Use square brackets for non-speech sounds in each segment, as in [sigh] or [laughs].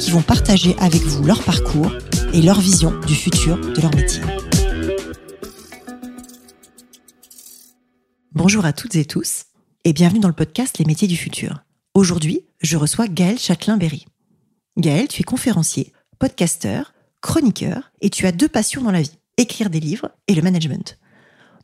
qui vont partager avec vous leur parcours et leur vision du futur de leur métier. Bonjour à toutes et tous et bienvenue dans le podcast Les métiers du futur. Aujourd'hui, je reçois Gaël Châtelain-Berry. Gaël, tu es conférencier, podcasteur, chroniqueur et tu as deux passions dans la vie, écrire des livres et le management.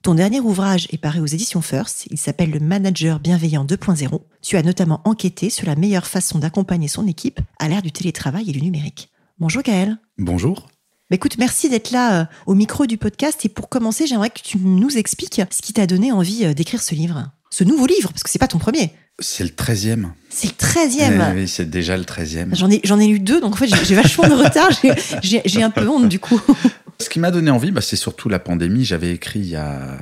Ton dernier ouvrage est paru aux éditions First, il s'appelle Le Manager Bienveillant 2.0. Tu as notamment enquêté sur la meilleure façon d'accompagner son équipe à l'ère du télétravail et du numérique. Bonjour Gaël. Bonjour. Bah, écoute, merci d'être là euh, au micro du podcast et pour commencer, j'aimerais que tu nous expliques ce qui t'a donné envie euh, d'écrire ce livre. Ce nouveau livre, parce que c'est pas ton premier. C'est le 13e. C'est le 13e. oui, c'est déjà le 13e. J'en ai, j'en ai lu deux, donc en fait, j'ai vachement de retard. [laughs] J'ai un peu honte du coup. Ce qui m'a donné envie, bah, c'est surtout la pandémie. J'avais écrit il y a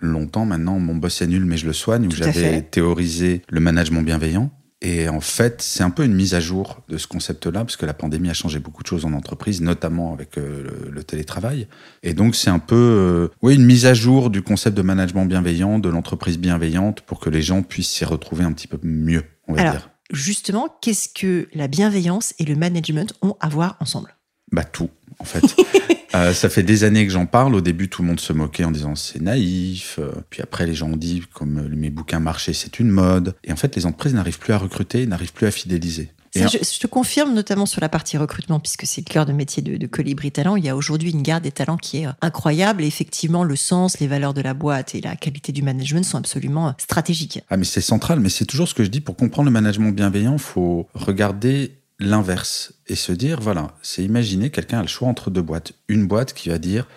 longtemps maintenant, Mon boss est nul, mais je le soigne, où j'avais théorisé le management bienveillant. Et en fait, c'est un peu une mise à jour de ce concept-là, parce que la pandémie a changé beaucoup de choses en entreprise, notamment avec euh, le, télétravail. Et donc, c'est un peu euh, oui, une mise à jour du concept de management bienveillant, de l'entreprise bienveillante, pour que les gens puissent s'y retrouver un petit peu mieux, on va Alors, dire. Justement, qu'est-ce que la bienveillance et le management ont à voir ensemble? Bah tout, en fait. [laughs] Euh, ça fait des années que j'en parle. Au début, tout le monde se moquait en disant c'est naïf. Euh, puis après, les gens ont dit comme mes bouquins marchaient, c'est une mode. Et en fait, les entreprises n'arrivent plus à recruter, n'arrivent plus à fidéliser. je, te confirme notamment sur la partie recrutement, puisque c'est le cœur de métier de, de Colibri Talent. Il y a aujourd'hui une garde des talents qui est euh, incroyable. Et effectivement, le sens, les valeurs de la boîte et la qualité du management sont absolument stratégiques. Ah, mais c'est central. Mais c'est toujours ce que je dis. Pour comprendre le management bienveillant, faut regarder l'inverse et se dire voilà, c'est imaginer quelqu'un a le choix entre deux boîtes. Une boîte qui va dire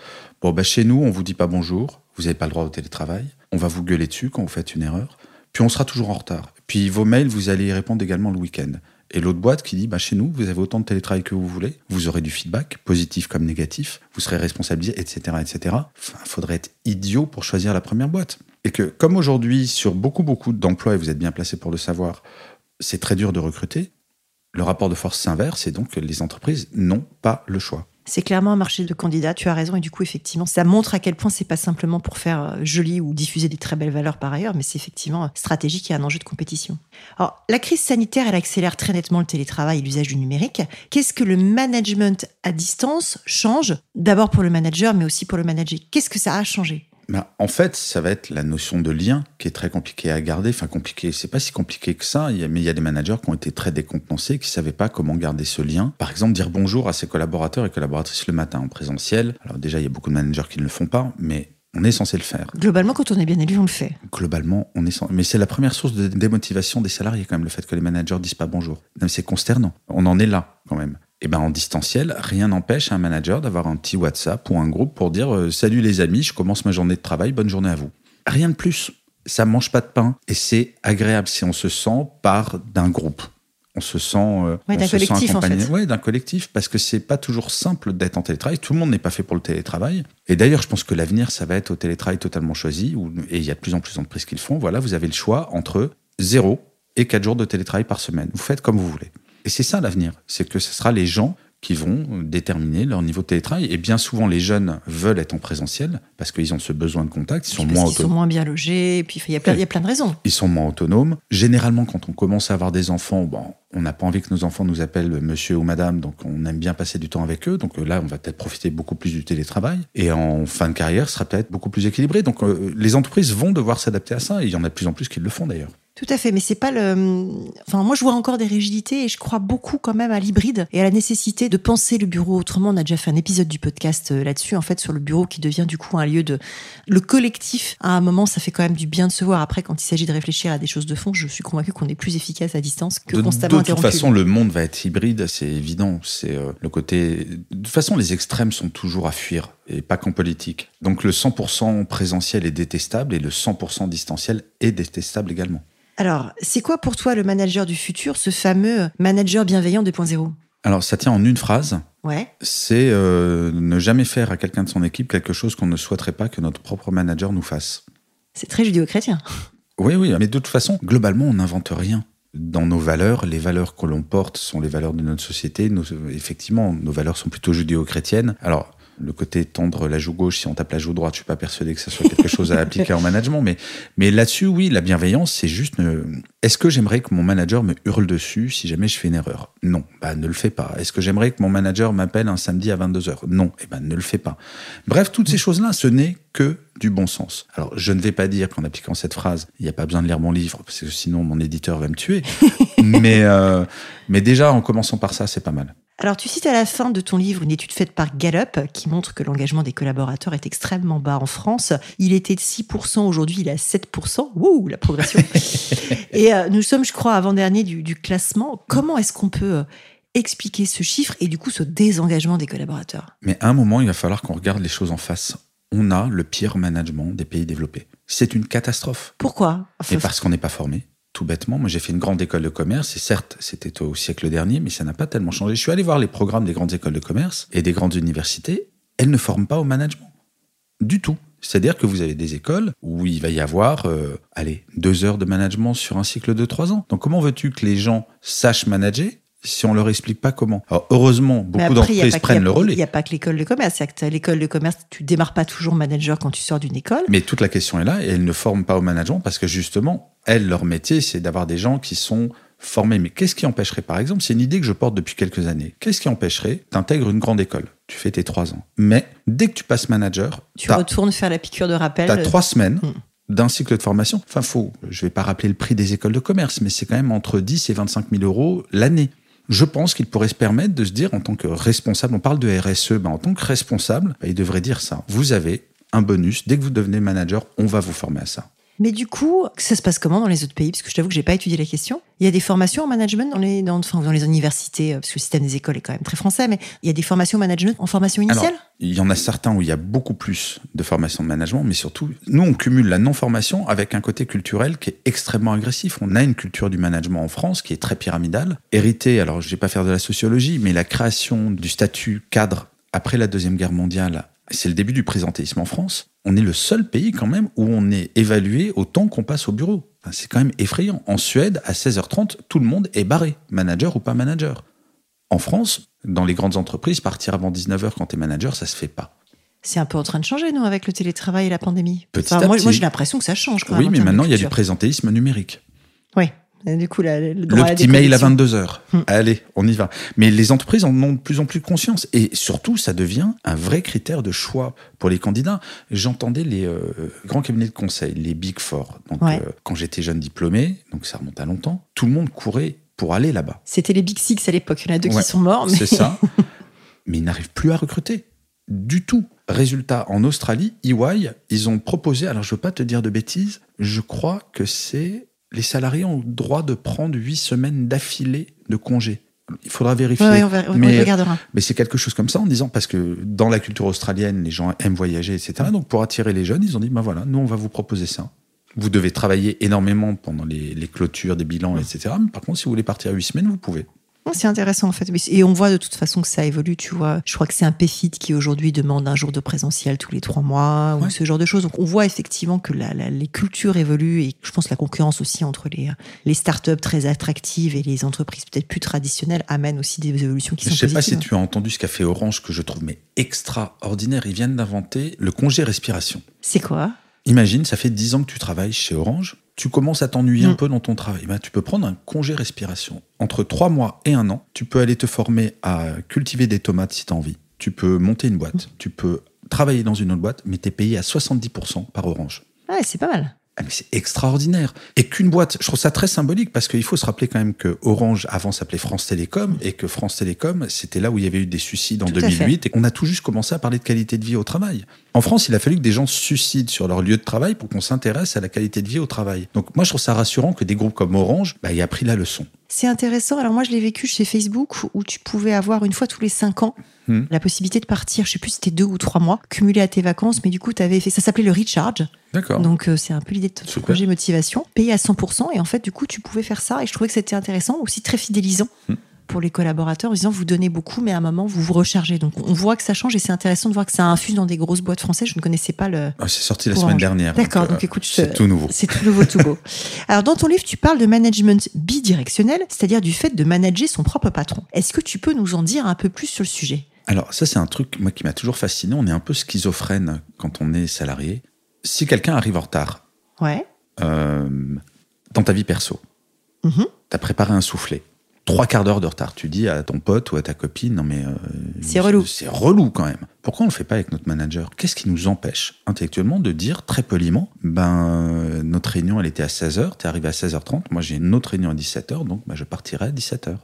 bon, bah, chez nous, on vous dit pas bonjour, vous n'avez pas le droit au télétravail, on va vous gueuler dessus quand vous faites une erreur, puis on sera toujours en retard. Puis vos mails, vous allez y répondre également le week-end. Et l'autre boîte qui dit, bah, chez nous, vous avez autant de télétravail que vous voulez, vous aurez du feedback, positif comme négatif, vous serez responsabilisé, etc., etc. Faudrait être idiot pour choisir la première boîte. Et que, comme aujourd'hui, sur beaucoup, beaucoup d'emplois, et vous êtes bien placé pour le savoir, c'est très dur de recruter, le rapport de force s'inverse et donc les entreprises n'ont pas le choix. C'est clairement un marché de candidats, tu as raison, et du coup, effectivement, ça montre à quel point c'est pas simplement pour faire euh, joli ou diffuser des très belles valeurs par ailleurs, mais c'est effectivement stratégique et un enjeu de compétition. Alors, la crise sanitaire, elle accélère très nettement le télétravail et l'usage du numérique. Qu'est-ce que le management à distance change? D'abord pour le manager, mais aussi pour le manager. Qu'est-ce que ça a changé? En fait, ça va être la notion de lien qui est très compliquée à garder. Enfin, compliqué, c'est pas si compliqué que ça. mais il y a des managers qui ont été très décontenancés, qui savaient pas comment garder ce lien. Par exemple, dire bonjour à ses collaborateurs et collaboratrices le matin en présentiel. Alors déjà, il y a beaucoup de managers qui ne le font pas, mais on est censé le faire. Globalement, quand on est bien élu, on le fait. Globalement, on est censé... Mais c'est la première source de démotivation des salariés, quand même, le fait que les managers disent pas bonjour. C'est consternant. On en est là, quand même. Et eh ben en distanciel, rien n'empêche un manager d'avoir un petit WhatsApp ou un groupe pour dire euh, salut les amis, je commence ma journée de travail, bonne journée à vous. Rien de plus. Ça mange pas de pain et c'est agréable si on se sent part d'un groupe. On se sent, euh, d'un collectif en fait. Ouais, d'un collectif parce que c'est pas toujours simple d'être en télétravail. Tout le monde n'est pas fait pour le télétravail. Et d'ailleurs, je pense que l'avenir, ça va être au télétravail totalement choisi. et il y a de plus en plus d'entreprises qui le font. Voilà, vous avez le choix entre 0 et 4 jours de télétravail par semaine. Vous faites comme vous voulez. Et c'est ça l'avenir, c'est que ce sera les gens qui vont déterminer leur niveau de télétravail. Et bien souvent, les jeunes veulent être en présentiel parce qu'ils ont ce besoin de contact. Ils sont moins autonomes. Ils sont moins bien logés. Et puis, il y, a plein, il y a plein de raisons. Ils sont moins autonomes. Généralement, quand on commence à avoir des enfants, bon, on n'a pas envie que nos enfants nous appellent monsieur ou madame. Donc, on aime bien passer du temps avec eux. Donc, là, on va peut-être profiter beaucoup plus du télétravail. Et en fin de carrière, ce sera peut-être beaucoup plus équilibré. Donc, euh, les entreprises vont devoir s'adapter à ça. Et il y en a de plus en plus qui le font d'ailleurs. Tout à fait, mais c'est pas le. Enfin, moi, je vois encore des rigidités et je crois beaucoup quand même à l'hybride et à la nécessité de penser le bureau autrement. On a déjà fait un épisode du podcast euh, là-dessus, en fait, sur le bureau qui devient du coup un lieu de. Le collectif, à un moment, ça fait quand même du bien de se voir. Après, quand il s'agit de réfléchir à des choses de fond, je suis convaincu qu'on est plus efficace à distance que constamment De toute façon, le monde va être hybride, c'est évident. C'est euh, le côté. De toute façon, les extrêmes sont toujours à fuir et pas qu'en politique. Donc le 100% présentiel est détestable et le 100% distanciel est détestable également. Alors, c'est quoi pour toi le manager du futur, ce fameux manager bienveillant 2.0 Alors, ça tient en une phrase. Ouais. C'est euh, ne jamais faire à quelqu'un de son équipe quelque chose qu'on ne souhaiterait pas que notre propre manager nous fasse. C'est très judéo-chrétien. Oui, oui, mais de toute façon, globalement, on n'invente rien. Dans nos valeurs, les valeurs que l'on porte sont les valeurs de notre société. Nos- effectivement, nos valeurs sont plutôt judéo-chrétiennes. Alors, le côté tendre la joue gauche, si on tape la joue droite, je suis pas persuadé que ça soit quelque chose à appliquer en management. Mais, mais là-dessus, oui, la bienveillance, c'est juste. ne- Est-ce que j'aimerais que mon manager me hurle dessus si jamais je fais une erreur? Non, bah ne le fais pas. Est-ce que j'aimerais que mon manager m'appelle un samedi à 22h Non, eh ben ne le fais pas. Bref, toutes ces choses-là, ce n'est que du bon sens. Alors, je ne vais pas dire qu'en appliquant cette phrase, il n'y a pas besoin de lire mon livre, parce que sinon mon éditeur va me tuer. [laughs] mais, euh, mais déjà, en commençant par ça, c'est pas mal. Alors, tu cites à la fin de ton livre une étude faite par Gallup qui montre que l'engagement des collaborateurs est extrêmement bas en France. Il était de 6%, aujourd'hui il est à 7%. Wouh, la progression. [laughs] et euh, nous sommes, je crois, avant-dernier du, du classement. Comment est-ce qu'on peut euh, expliquer ce chiffre et du coup ce désengagement des collaborateurs? Mais à un moment, il va falloir qu'on regarde les choses en face. On a le pire management des pays développés. C'est une catastrophe. Pourquoi? Enfin, Et parce qu'on n'est pas formé. Tout bêtement, moi j'ai fait une grande école de commerce, et certes, c'était au siècle dernier, mais ça n'a pas tellement changé. Je suis allé voir les programmes des grandes écoles de commerce et des grandes universités, elles ne forment pas au management. Du tout. C'est-à-dire que vous avez des écoles où il va y avoir, euh, allez, deux heures de management sur un cycle de trois ans. Donc comment veux-tu que les gens sachent manager si on leur explique pas comment Alors heureusement, beaucoup il d'entreprises que- prennent le Il relais. n'y a pas que l'école de commerce. T'as l'école de commerce, tu démarres pas toujours manager quand tu sors d'une école. Mais toute la question est là, et elles ne forment pas au management parce que justement, elles, leur métier, c'est d'avoir des gens qui sont formés. Mais qu'est-ce qui empêcherait, par exemple, c'est une idée que je porte depuis quelques années, qu'est-ce qui empêcherait T'intègres une grande école, tu fais tes trois ans. Mais dès que tu passes manager, Tu t'as retournes faire la piqûre de rappel. as trois semaines Hmm. d'un cycle de formation. Enfin, faut, je vais pas rappeler le prix des écoles de commerce, mais c'est quand même entre 10 et 25 000 euros l'année. Je pense qu'il pourrait se permettre de se dire en tant que responsable, on parle de RSE, ben en tant que responsable, ben, il devrait dire ça. Vous avez un bonus, dès que vous devenez manager, on va vous former à ça. Mais du coup, ça se passe comment dans les autres pays? Parce que je t'avoue que j'ai pas étudié la question. Il y a des formations en management dans les, dans, enfin, dans les universités, euh, parce que le système des écoles est quand même très français, mais il y a des formations en management en formation initiale? Alors, il y en a certains où il y a beaucoup plus de formation de management, mais surtout, nous, on cumule la non-formation avec un côté culturel qui est extrêmement agressif. On a une culture du management en France qui est très pyramidale, héritée, alors je vais pas faire de la sociologie, mais la création du statut cadre après la Deuxième Guerre mondiale, c'est le début du présentéisme en France. On est le seul pays quand même où on est évalué au temps qu'on passe au bureau. Enfin, c'est quand même effrayant. En Suède, à 16h30, tout le monde est barré, manager ou pas manager. En France, dans les grandes entreprises, partir avant 19h quand tu es manager, ça se fait pas. C'est un peu en train de changer, non, avec le télétravail et la pandémie Petit Enfin, à moi, petit. moi, j'ai l'impression que ça change quand. Oui, mais maintenant, il y a du présentéisme numérique. Oui. Et du coup, le, petit mail à déconnexion. 22h. Hmm. Allez, on y va. Mais les entreprises en ont de plus en plus conscience. Et surtout, ça devient un vrai critère de choix pour les candidats. J'entendais les euh, grands cabinets de conseil, les Big Four. Donc, Ouais. euh, quand j'étais jeune diplômé, donc ça remonte à longtemps, tout le monde courait pour aller là-bas. C'était les Big Six à l'époque. Il y en a deux Ouais, qui sont morts. Mais... C'est ça. [laughs] Mais ils n'arrivent plus à recruter. Du tout. Résultat, en Australie, EY, ils ont proposé, alors je veux pas te dire de bêtises, je crois que c'est les salariés ont le droit de prendre huit semaines d'affilée de congé. Il faudra vérifier. Ouais, on, va- on mais regardera. mais c'est quelque chose comme ça en disant, parce que dans la culture australienne, les gens aiment voyager, etc. Donc pour attirer les jeunes, ils ont dit, ben voilà, nous on va vous proposer ça. Vous devez travailler énormément pendant les, les clôtures des bilans, etc. Mais par contre, si vous voulez partir huit semaines, vous pouvez. C'est intéressant en fait. Et on voit de toute façon que ça évolue, tu vois. Je crois que c'est un PFIT qui aujourd'hui demande un jour de présentiel tous les trois mois ou ce genre de choses. Donc on voit effectivement que la- la- les cultures évoluent et je pense que la concurrence aussi entre les, les startups très attractives et les entreprises peut-être plus traditionnelles amène aussi des évolutions qui Je sont sais pas si tu as entendu ce qu'a fait Orange que je trouve mais extraordinaire. Ils viennent d'inventer le congé respiration. C'est quoi? Imagine, ça fait 10 ans que tu travailles chez Orange. Tu commences à t'ennuyer un Mm. peu dans ton travail. Ben, tu peux prendre un congé respiration. Entre 3 mois et un an, tu peux aller te former à cultiver des tomates si tu as envie. Tu peux monter une boîte. Tu peux travailler dans une autre boîte, mais tu es payé à 70% par Orange. Ouais, c'est pas mal. Ah, mais c'est extraordinaire. Et qu'une boîte, je trouve ça très symbolique parce qu'il faut se rappeler quand même que Orange avant s'appelait France Télécom et que France Télécom, c'était là où il y avait eu des suicides en Tout à 2008 et qu'on a tout juste commencé à parler de qualité de vie au travail. En France, il a fallu que des gens se suicident sur leur lieu de travail pour qu'on s'intéresse à la qualité de vie au travail. Donc moi, je trouve ça rassurant que des groupes comme Orange bah, aient appris la leçon. C'est intéressant. Alors moi, je l'ai vécu chez Facebook où tu pouvais avoir une fois tous les cinq ans Hmm. la possibilité de partir. Je sais plus si c'était deux ou trois mois, cumulé à tes vacances, mais du coup, tu avais fait. Ça s'appelait le recharge. D'accord. Donc euh, c'est un peu l'idée de ton projet motivation, payé à 100%. Et en fait, du coup, tu pouvais faire ça. Et je trouvais que c'était intéressant, aussi très fidélisant. Hmm. Pour les collaborateurs en disant vous donnez beaucoup, mais à un moment vous vous rechargez. Donc on voit que ça change et c'est intéressant de voir que ça infuse dans des grosses boîtes françaises. Je ne connaissais pas le. Ah, c'est sorti la semaine dernière. D'accord. Donc, écoute, c'est tout nouveau. C'est tout nouveau, tout beau. [laughs] Alors dans ton livre, tu parles de management bidirectionnel, c'est-à-dire du fait de manager son propre patron. Est-ce que tu peux nous en dire un peu plus sur le sujet? Alors ça c'est un truc moi qui m'a toujours fasciné. On est un peu schizophrène quand on est salarié. Si quelqu'un arrive en retard, ouais. Euh, dans ta vie perso, mm-hmm. tu as préparé un soufflet, trois quarts d'heure de retard. Tu dis à ton pote ou à ta copine, non mais... Euh, c'est relou. C'est relou quand même. Pourquoi on le fait pas avec notre manager? Qu'est-ce qui nous empêche intellectuellement de dire très poliment, ben notre réunion elle était à 16h, tu es arrivé à 16h30, moi j'ai une autre réunion à 17h, donc ben, je partirai à 17h.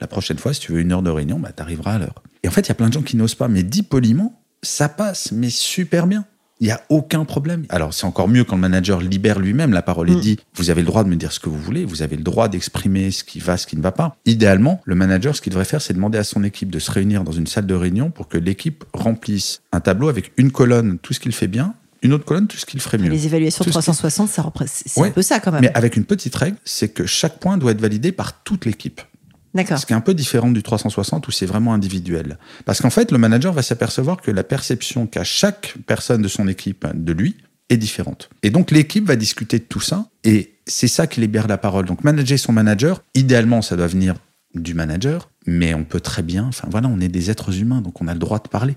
La prochaine fois, si tu veux une heure de réunion, ben, tu arriveras à l'heure. Et en fait, il y a plein de gens qui n'osent pas, mais dit poliment, ça passe, mais super bien. Il n'y a aucun problème. Alors, c'est encore mieux quand le manager libère lui-même la parole et mm. dit Vous avez le droit de me dire ce que vous voulez, vous avez le droit d'exprimer ce qui va, ce qui ne va pas. Idéalement, le manager, ce qu'il devrait faire, c'est demander à son équipe de se réunir dans une salle de réunion pour que l'équipe remplisse un tableau avec une colonne, tout ce qu'il fait bien, une autre colonne, tout ce qu'il ferait mieux. Les évaluations 360, ça c'est un peu ça quand même. Mais avec une petite règle, c'est que chaque point doit être validé par toute l'équipe. Ce qui est un peu différent du 360 où c'est vraiment individuel. Parce qu'en fait, le manager va s'apercevoir que la perception qu'a chaque personne de son équipe de lui est différente. Et donc l'équipe va discuter de tout ça et c'est ça qui libère la parole. Donc manager son manager, idéalement ça doit venir du manager, mais on peut très bien, enfin voilà, on est des êtres humains, donc on a le droit de parler.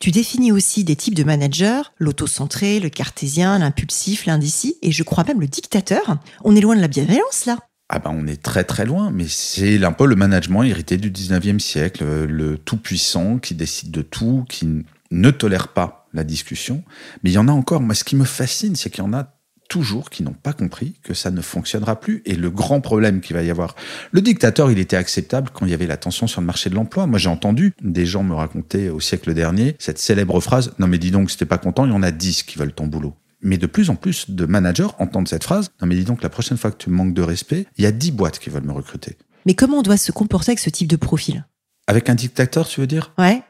Tu définis aussi des types de managers, l'autocentré, le cartésien, l'impulsif, l'indécis, et je crois même le dictateur. On est loin de la bienveillance là ah ben on est très très loin, mais c'est un peu le management hérité du 19e siècle, le tout-puissant qui décide de tout, qui ne tolère pas la discussion. Mais il y en a encore, moi ce qui me fascine, c'est qu'il y en a toujours qui n'ont pas compris que ça ne fonctionnera plus. Et le grand problème qu'il va y avoir, le dictateur, il était acceptable quand il y avait la tension sur le marché de l'emploi. Moi, j'ai entendu des gens me raconter au siècle dernier cette célèbre phrase, non mais dis donc, si t'es pas content, il y en a 10 qui veulent ton boulot. Mais de plus en plus de managers entendent cette phrase. Non, mais dis donc, la prochaine fois que tu me manques de respect, il y a 10 boîtes qui veulent me recruter. Mais comment on doit se comporter avec ce type de profil? Avec un dictateur, tu veux dire? Ouais.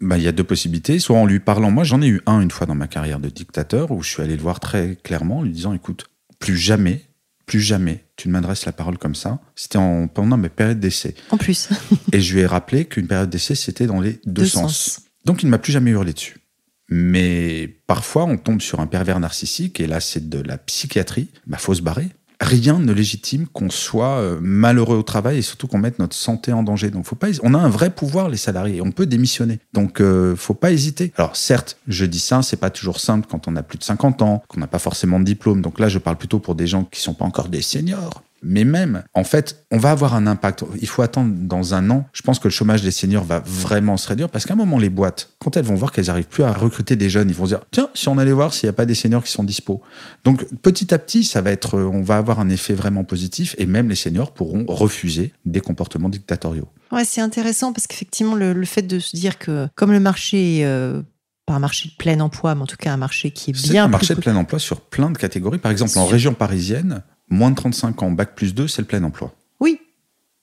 Bah, il y a deux possibilités. Soit en lui parlant, moi j'en ai eu un une fois dans ma carrière de dictateur où je suis allé le voir très clairement en lui disant écoute, plus jamais, plus jamais tu ne m'adresses la parole comme ça. C'était en, pendant mes périodes d'essai. En plus. et je lui ai rappelé qu'une période d'essai c'était dans les deux, sens. Donc il ne m'a plus jamais hurlé dessus. Mais parfois, on tombe sur un pervers narcissique, et là, c'est de la psychiatrie. Bah, faut se barrer. Rien ne légitime qu'on soit euh, malheureux au travail et surtout qu'on mette notre santé en danger. Donc, faut pas. On a un vrai pouvoir, les salariés. On peut démissionner. Donc, euh, faut pas hésiter. Alors, certes, je dis ça, c'est pas toujours simple quand on a plus de 50 ans, qu'on n'a pas forcément de diplôme. Donc là, je parle plutôt pour des gens qui sont pas encore des seniors. Mais même, en fait, on va avoir un impact. Il faut attendre dans un an. Je pense que le chômage des seniors va vraiment se réduire parce qu'à un moment, les boîtes, quand elles vont voir qu'elles n'arrivent plus à recruter des jeunes, ils vont se dire tiens, si on allait voir s'il n'y a pas des seniors qui sont dispo. Donc, petit à petit, ça va être, on va avoir un effet vraiment positif et même les seniors pourront refuser des comportements dictatoriaux. Ouais, c'est intéressant parce qu'effectivement, le, fait de se dire que comme le marché est euh, pas un marché de plein emploi, mais en tout cas un marché qui est, bien. un marché de plein emploi sur plein de catégories. Par exemple, en région parisienne, moins de 35 ans, bac plus 2, c'est le plein emploi. Oui.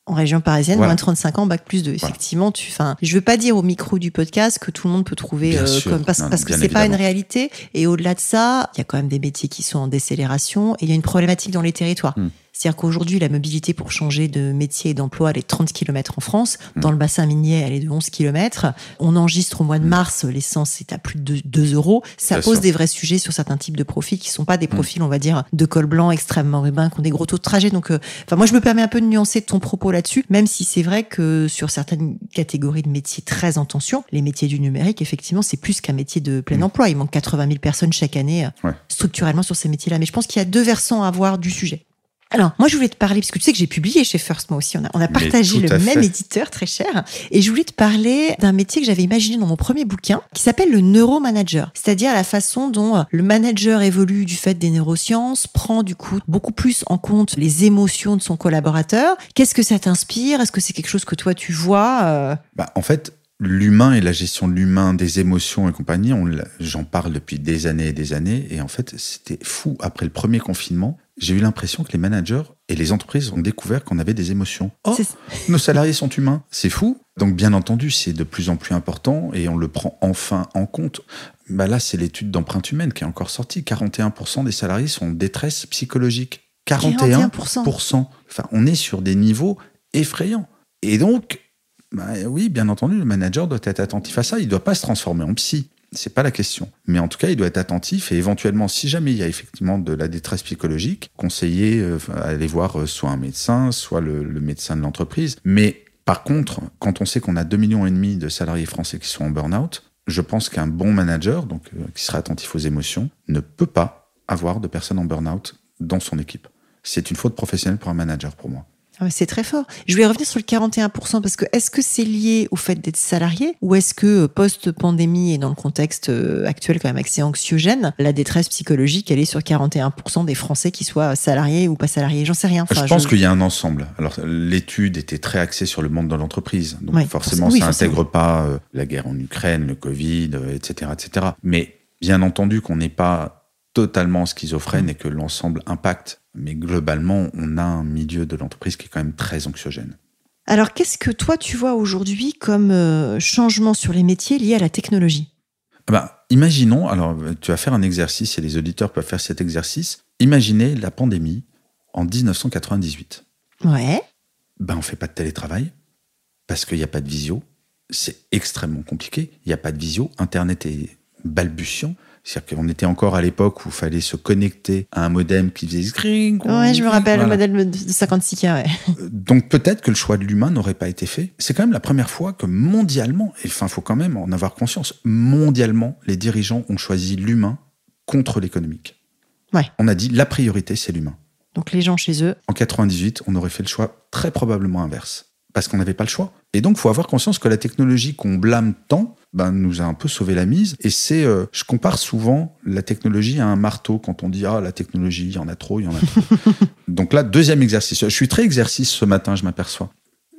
En région parisienne, moins de 35 ans, bac plus 2. Effectivement, tu, fin, je veux pas dire au micro du podcast que tout le monde peut trouver euh, comme, parce, parce que c'est pas une réalité. Et au-delà de ça, il y a quand même des métiers qui sont en décélération et il y a une problématique dans les territoires. Hmm. C'est-à-dire qu'aujourd'hui, la mobilité pour changer de métier et d'emploi, elle est 30 km en France. Dans mm. le bassin minier, elle est de 11 km. On enregistre au mois de mm. mars, l'essence est à plus de 2 euros. Ça pose des vrais sujets sur certains types de profils qui sont pas des mm. profils, on va dire, de col blanc extrêmement urbains, qui ont des gros taux de trajet. Donc, euh, enfin, moi, je me permets un peu de nuancer ton propos là-dessus, même si c'est vrai que sur certaines catégories de métiers très en tension, les métiers du numérique, effectivement, c'est plus qu'un métier de plein emploi. Il manque 80 000 personnes chaque année euh, structurellement sur ces métiers-là. Mais je pense qu'il y a deux versants à voir du sujet. Alors, moi, je voulais te parler, parce que tu sais que j'ai publié chez First, moi aussi. On a, on a partagé le même éditeur, très cher. Et je voulais te parler d'un métier que j'avais imaginé dans mon premier bouquin, qui s'appelle le neuromanager. C'est-à-dire la façon dont euh, le manager évolue du fait des neurosciences, prend du coup beaucoup plus en compte les émotions de son collaborateur. Qu'est-ce que ça t'inspire? Est-ce que c'est quelque chose que toi, tu vois euh? bah, En fait, l'humain et la gestion de l'humain, des émotions et compagnie, j'en parle depuis des années et des années. Et en fait, c'était fou. Après le premier confinement, j'ai eu l'impression que les managers et les entreprises ont découvert qu'on avait des émotions. Oh, nos salariés sont humains, c'est fou. Donc bien entendu, c'est de plus en plus important et on le prend enfin en compte. Bah là, c'est l'étude d'empreinte humaine qui est encore sortie. 41% des salariés sont en détresse psychologique. 41%. Enfin, on est sur des niveaux effrayants. Et donc, bah, oui, bien entendu, le manager doit être attentif à ça. Il ne doit pas se transformer en psy. C'est pas la question. Mais en tout cas, il doit être attentif et éventuellement, si jamais il y a effectivement de la détresse psychologique, conseiller, euh, aller voir euh, soit un médecin, soit le, le médecin de l'entreprise. Mais par contre, quand on sait qu'on a 2,5 millions et demi de salariés français qui sont en burn-out, je pense qu'un bon manager, donc euh, qui sera attentif aux émotions, ne peut pas avoir de personnes en burn-out dans son équipe. C'est une faute professionnelle pour un manager, pour moi. Ah c'est très fort. Je vais revenir sur le 41% parce que est-ce que c'est lié au fait d'être salarié ou est-ce que euh, post-pandémie et dans le contexte euh, actuel quand même assez anxiogène, la détresse psychologique, elle est sur 41% des Français qui soient salariés ou pas salariés? J'en sais rien. je pense qu'il y a un ensemble. Alors l'étude était très axée sur le monde de l'entreprise. Donc forcément, ça n'intègre pas euh, la guerre en Ukraine, le Covid, etc., etc. Mais bien entendu qu'on n'est pas totalement schizophrène et que l'ensemble impacte mais globalement, on a un milieu de l'entreprise qui est quand même très anxiogène. Alors, qu'est-ce que toi, tu vois aujourd'hui comme euh, changement sur les métiers liés à la technologie? Ah bah, Imaginons, alors tu vas faire un exercice et les auditeurs peuvent faire cet exercice. Imaginez la pandémie en 1998. Ouais. Ben, on fait pas de télétravail parce qu'il n'y a pas de visio. C'est extrêmement compliqué. Il n'y a pas de visio. Internet est balbutiant. C'est-à-dire qu'on était encore à l'époque où il fallait se connecter à un modem qui faisait screen. Ouais, je me rappelle le modem de 56K. Ouais. Euh, donc peut-être que le choix de l'humain n'aurait pas été fait. C'est quand même la première fois que mondialement, et enfin, faut quand même en avoir conscience, mondialement, les dirigeants ont choisi l'humain contre l'économique. Ouais. On a dit la priorité, c'est l'humain. Donc les gens chez eux. En 98, on aurait fait le choix très probablement inverse parce qu'on n'avait pas le choix. Et donc, faut avoir conscience que la technologie qu'on blâme tant, ben, nous a un peu sauvé la mise. Et c'est, euh, je compare souvent la technologie à un marteau quand on dit ah la technologie, il y en a trop, il y en a trop. [laughs] donc là, deuxième exercice. Je suis très exercice ce matin, je m'aperçois.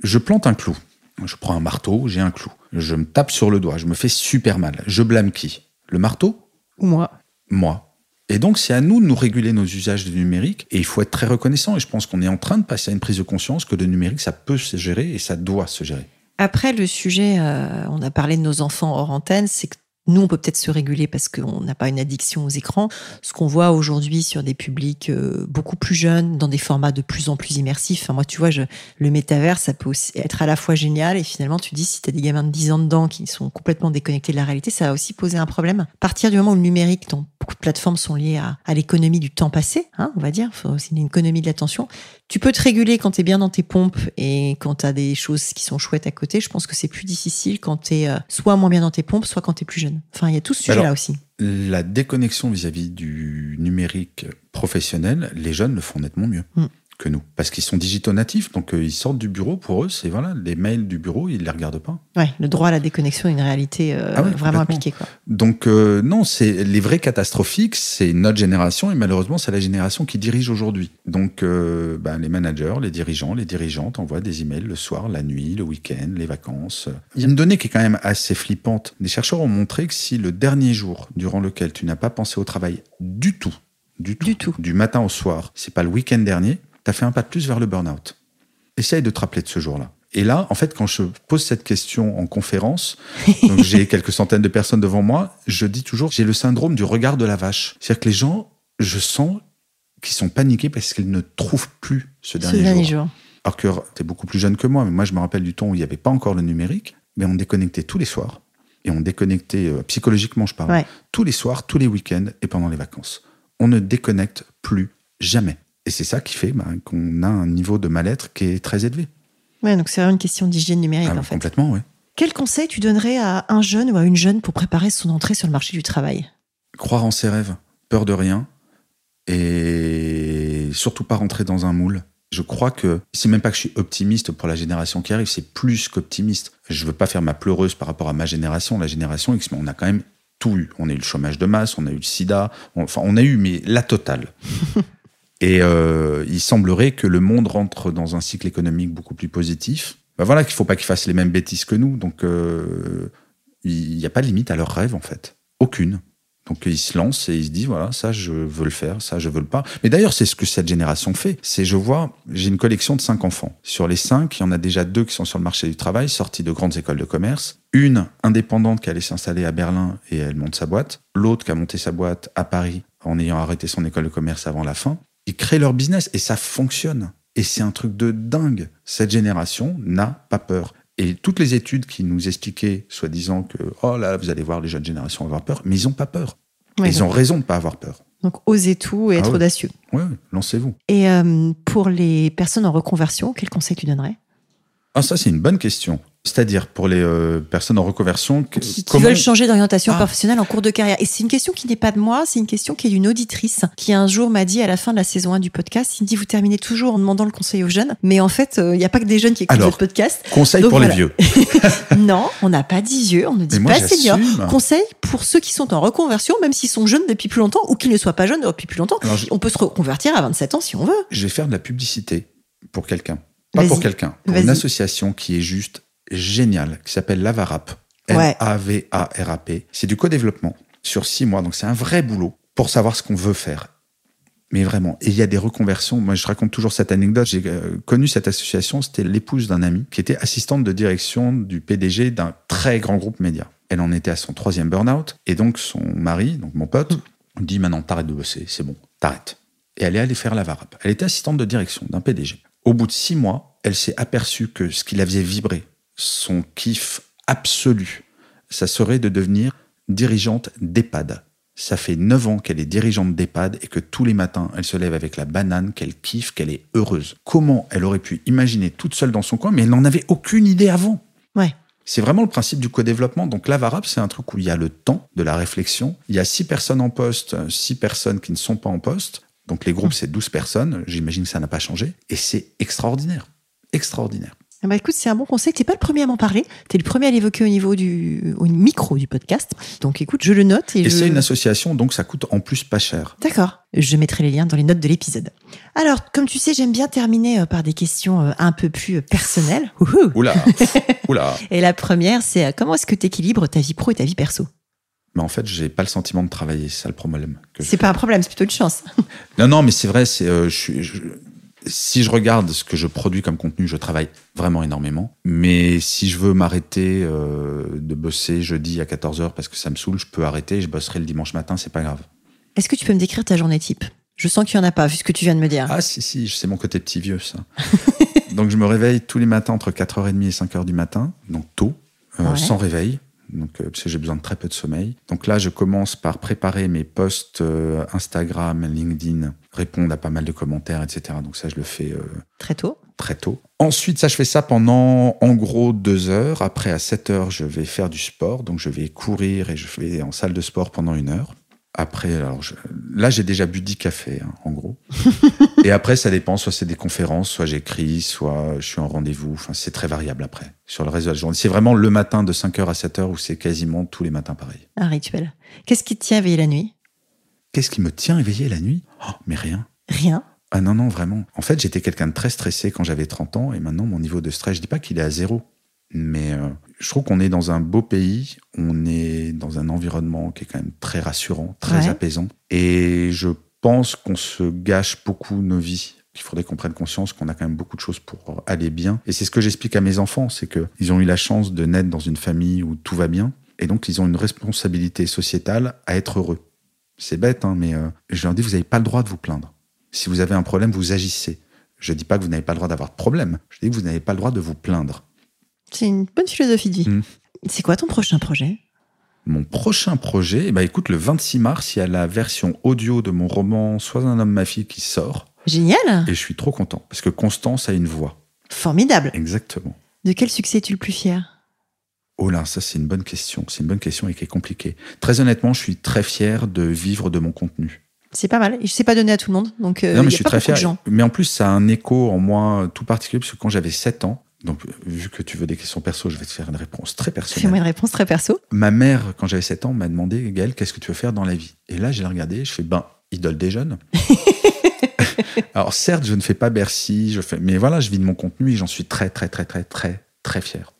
Je plante un clou. Je prends un marteau, j'ai un clou. Je me tape sur le doigt, je me fais super mal. Je blâme qui? Le marteau? Ou moi Moi. Et donc, c'est à nous de nous réguler nos usages du numérique. Et il faut être très reconnaissant. Et je pense qu'on est en train de passer à une prise de conscience que le numérique, ça peut se gérer et ça doit se gérer. Après, le sujet, euh, on a parlé de nos enfants hors antenne, c'est que nous, on peut peut-être se réguler parce qu'on n'a pas une addiction aux écrans. Ce qu'on voit aujourd'hui sur des publics euh, beaucoup plus jeunes, dans des formats de plus en plus immersifs. Enfin, moi, tu vois, je, le métavers, ça peut être à la fois génial et finalement, tu dis, si tu as des gamins de 10 ans dedans qui sont complètement déconnectés de la réalité, ça va aussi poser un problème. À partir du moment où le numérique, dont beaucoup de plateformes sont liées à, l'économie du temps passé, hein, on va dire, aussi une économie de l'attention. Tu peux te réguler quand tu es bien dans tes pompes et quand tu as des choses qui sont chouettes à côté. Je pense que c'est plus difficile quand tu es euh, soit moins bien dans tes pompes, soit quand tu es plus jeune. Enfin, il y a tout ce sujet-là aussi. La déconnexion vis-à-vis du numérique professionnel, les jeunes le font nettement mieux. Mm que nous. Parce qu'ils sont digitaux natifs, donc euh, ils sortent du bureau, pour eux, c'est voilà, les mails du bureau, ils ne les regardent pas. Ouais, le droit à la déconnexion est une réalité euh, ah vraiment appliquée. Quoi. Donc euh, non, c'est les vrais catastrophiques, c'est notre génération, et malheureusement, c'est la génération qui dirige aujourd'hui. Donc ben, les managers, les dirigeants, les dirigeantes envoient des emails le soir, la nuit, le week-end, les vacances. Il y a une donnée qui est quand même assez flippante. Les chercheurs ont montré que si le dernier jour durant lequel tu n'as pas pensé au travail du tout, du tout, du, tout. du matin au soir, c'est pas le week-end dernier, tu as fait un pas de plus vers le burn-out. Essaye de te rappeler de ce jour-là. Et là, en fait, quand je pose cette question en conférence, [laughs] donc j'ai quelques centaines de personnes devant moi, je dis toujours, j'ai le syndrome du regard de la vache. C'est-à-dire que les gens, je sens qu'ils sont paniqués parce qu'ils ne trouvent plus ce dernier, jour. Alors que tu es beaucoup plus jeune que moi, mais moi je me rappelle du temps où il n'y avait pas encore le numérique, mais on déconnectait tous les soirs. Et on déconnectait, euh, psychologiquement je parle, tous les soirs, tous les week-ends et pendant les vacances. On ne déconnecte plus jamais. Et c'est ça qui fait bah, qu'on a un niveau de mal-être qui est très élevé. Ouais, donc c'est vraiment une question d'hygiène numérique ah, en fait. Complètement, oui. Quel conseil tu donnerais à un jeune ou à une jeune pour préparer son entrée sur le marché du travail? Croire en ses rêves, peur de rien, et surtout pas rentrer dans un moule. Je crois que c'est même pas que je suis optimiste pour la génération qui arrive, c'est plus qu'optimiste. Je veux pas faire ma pleureuse par rapport à ma génération, la génération X, mais on a quand même tout eu. On a eu le chômage de masse, on a eu le sida, enfin on a eu mais la totale. Et euh, il semblerait que le monde rentre dans un cycle économique beaucoup plus positif. Ben voilà qu'il ne faut pas qu'ils fassent les mêmes bêtises que nous. Donc euh, il n'y a pas de limite à leurs rêves en fait. Aucune. Donc ils se lancent et ils se disent voilà ça je veux le faire, ça je veux le pas. Mais d'ailleurs c'est ce que cette génération fait. C'est je vois j'ai une collection de cinq enfants. Sur les cinq, il y en a déjà deux qui sont sur le marché du travail, sortis de grandes écoles de commerce. Une indépendante qui allait s'installer à Berlin et elle monte sa boîte. L'autre qui a monté sa boîte à Paris en ayant arrêté son école de commerce avant la fin ils créent leur business et ça fonctionne. Et c'est un truc de dingue. Cette génération n'a pas peur. Et toutes les études qui nous expliquaient, soi-disant que, oh là, vous allez voir, les jeunes générations vont avoir peur, mais ils n'ont pas peur. Ouais, ils donc- ont raison de ne pas avoir peur. Donc, osez tout et Ah être ouais. audacieux. Ouais, lancez-vous. Et euh, pour les personnes en reconversion, quel conseil tu donnerais? Ah, ça, c'est une bonne question. C'est-à-dire, pour les euh, personnes en reconversion, qui, qui comment- veulent changer d'orientation Ah. professionnelle en cours de carrière. Et c'est une question qui n'est pas de moi, c'est une question qui est d'une auditrice qui un jour m'a dit à la fin de la saison 1 du podcast, il me dit vous terminez toujours en demandant le conseil aux jeunes, mais en fait euh, il n'y a pas que des jeunes qui écoutent Alors, votre podcast. Conseil Donc pour voilà. les vieux. [laughs] non, on n'a pas dit vieux, on ne dit moi, pas senior. Conseil pour ceux qui sont en reconversion, même s'ils sont jeunes depuis plus longtemps ou qu'ils ne soient pas jeunes depuis plus longtemps. Alors, je- On peut se reconvertir à 27 ans si on veut. je vais faire de la publicité pour quelqu'un. Pas pour quelqu'un, pour une association qui est juste géniale, qui s'appelle Lavarap. Ouais. L-A-V-A-R-A-P. C'est du co-développement sur six mois, donc c'est un vrai boulot pour savoir ce qu'on veut faire. Mais vraiment, et il y a des reconversions. Moi, je raconte toujours cette anecdote. J'ai euh, connu cette association. C'était l'épouse d'un ami qui était assistante de direction du PDG d'un très grand groupe média. Elle en était à son troisième burn-out. Et donc, son mari, donc mon pote, dit maintenant, t'arrêtes de bosser, c'est bon, t'arrêtes. Et elle est allée faire la varap. Elle était assistante de direction d'un PDG. Au bout de six mois, elle s'est aperçue que ce qui la faisait vibrer, son kiff absolu, ça serait de devenir dirigeante d'EHPAD. Ça fait neuf ans qu'elle est dirigeante d'EHPAD et que tous les matins, elle se lève avec la banane, qu'elle kiffe, qu'elle est heureuse. Comment elle aurait pu imaginer toute seule dans son coin, mais elle n'en avait aucune idée avant? Ouais. c'est vraiment le principe du co-développement. Donc l'Avarap, c'est un truc où il y a le temps de la réflexion. Il y a six personnes en poste, euh, six personnes qui ne sont pas en poste. Donc les groupes, c'est 12 personnes. J'imagine que ça n'a pas changé. Et c'est extraordinaire. Extraordinaire. Eh ben, écoute, c'est un bon conseil. T'es pas le premier à m'en parler. T'es le premier à l'évoquer au niveau du au micro du podcast. Donc écoute, je le note et, Et je... c'est une association, donc ça coûte en plus pas cher. D'accord. Je mettrai les liens dans les notes de l'épisode. Alors, comme tu sais, j'aime bien terminer euh, par des questions euh, un peu plus euh, personnelles. Ouhou. Oula, [laughs] oula. Et la première, c'est comment est-ce que tu équilibres ta vie pro et ta vie perso? Mais en fait, j'ai pas le sentiment de travailler. C'est ça le problème. C'est pas un problème, c'est plutôt une chance. [laughs] Non, non, mais c'est vrai, c'est, euh, je suis, je- si je regarde ce que je produis comme contenu, je travaille vraiment énormément. Mais si je veux m'arrêter euh, de bosser jeudi à 14h parce que ça me saoule, je peux arrêter, je bosserai le dimanche matin, c'est pas grave. Est-ce que tu peux me décrire ta journée type? Je sens qu'il y en a pas, vu ce que tu viens de me dire. Ah si, si, c'est mon côté petit vieux, ça. [laughs] donc je me réveille tous les matins entre 4h30 et 5h du matin, donc tôt, euh, Ouais. sans réveil. Donc, euh, parce que j'ai besoin de très peu de sommeil. Donc là, je commence par préparer mes posts euh, Instagram, LinkedIn, répondre à pas mal de commentaires, etc. Donc ça, je le fais euh, Très tôt. très tôt. Ensuite, ça, je fais ça pendant en gros deux heures. Après, à 7 heures, je vais faire du sport. Donc, je vais courir et je vais en salle de sport pendant une heure. Après, alors je- là, j'ai déjà bu 10 cafés, hein, en gros. [laughs] et après, ça dépend. Soit c'est des conférences, soit j'écris, soit je suis en rendez-vous. Enfin, c'est très variable après, sur le reste de la journée. C'est vraiment le matin de 5 heures à 7 heures où c'est quasiment tous les matins pareil. Un rituel. Qu'est-ce qui te tient éveillé la nuit? Qu'est-ce qui me tient éveillé la nuit? Oh, Mais rien. Rien? Ah non, non, vraiment. En fait, j'étais quelqu'un de très stressé quand j'avais 30 ans et maintenant, mon niveau de stress, je dis pas qu'il est à zéro. Mais euh, je trouve qu'on est dans un beau pays, on est dans un environnement qui est quand même très rassurant, très Ouais. apaisant. Et je pense qu'on se gâche beaucoup nos vies. Il faudrait qu'on prenne conscience qu'on a quand même beaucoup de choses pour aller bien. Et c'est ce que j'explique à mes enfants, c'est qu'ils ont eu la chance de naître dans une famille où tout va bien. Et donc, ils ont une responsabilité sociétale à être heureux. C'est bête, hein, mais euh, je leur dis, vous n'avez pas le droit de vous plaindre. Si vous avez un problème, vous agissez. Je dis pas que vous n'avez pas le droit d'avoir de problème. Je dis que vous n'avez pas le droit de vous plaindre. C'est une bonne philosophie de vie. Mm. C'est quoi ton prochain projet? Mon prochain projet, eh ben, écoute, le 26 mars, il y a la version audio de mon roman Sois un homme, ma fille qui sort. Génial Et je suis trop content parce que Constance a une voix. Formidable Exactement. De quel succès es-tu le plus fier? Oh là, ça c'est une bonne question. C'est une bonne question et qui est compliquée. Très honnêtement, je suis très fier de vivre de mon contenu. C'est pas mal. Et je sais pas donner à tout le monde. Donc, euh, non, mais je y a suis pas très fier. Mais en plus, ça a un écho en moi tout particulier parce que quand j'avais 7 ans, donc vu que tu veux des questions perso, je vais te faire une réponse très personnelle. Fais-moi une réponse très perso. Ma mère, quand j'avais 7 ans, m'a demandé Gaël, qu'est-ce que tu veux faire dans la vie? Et là, j'ai regardé, je fais ben, idole des jeunes. [laughs] Alors, certes, je ne fais pas Bercy, je fais, mais voilà, je vis de mon contenu et j'en suis très, très, très, très, très, très fier.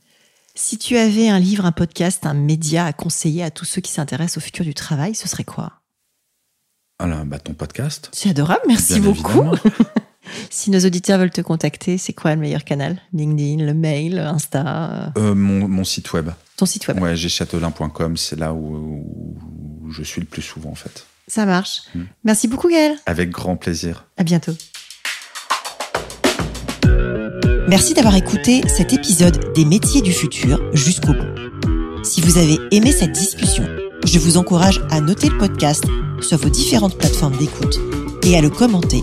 Si tu avais un livre, un podcast, un média à conseiller à tous ceux qui s'intéressent au futur du travail, ce serait quoi? Alors, bah, ton podcast. C'est adorable, merci beaucoup. [laughs] Si nos auditeurs veulent te contacter, c'est quoi le meilleur canal? LinkedIn, le mail, Insta, euh, Euh, mon, mon site web. ton site web. Ouais, châtelain.com, c'est là où, où je suis le plus souvent, en fait. Ça marche. Mm. Merci beaucoup Gaël. Avec grand plaisir. À bientôt. Merci d'avoir écouté cet épisode des métiers du futur jusqu'au bout. Si vous avez aimé cette discussion, je vous encourage à noter le podcast sur vos différentes plateformes d'écoute et à le commenter,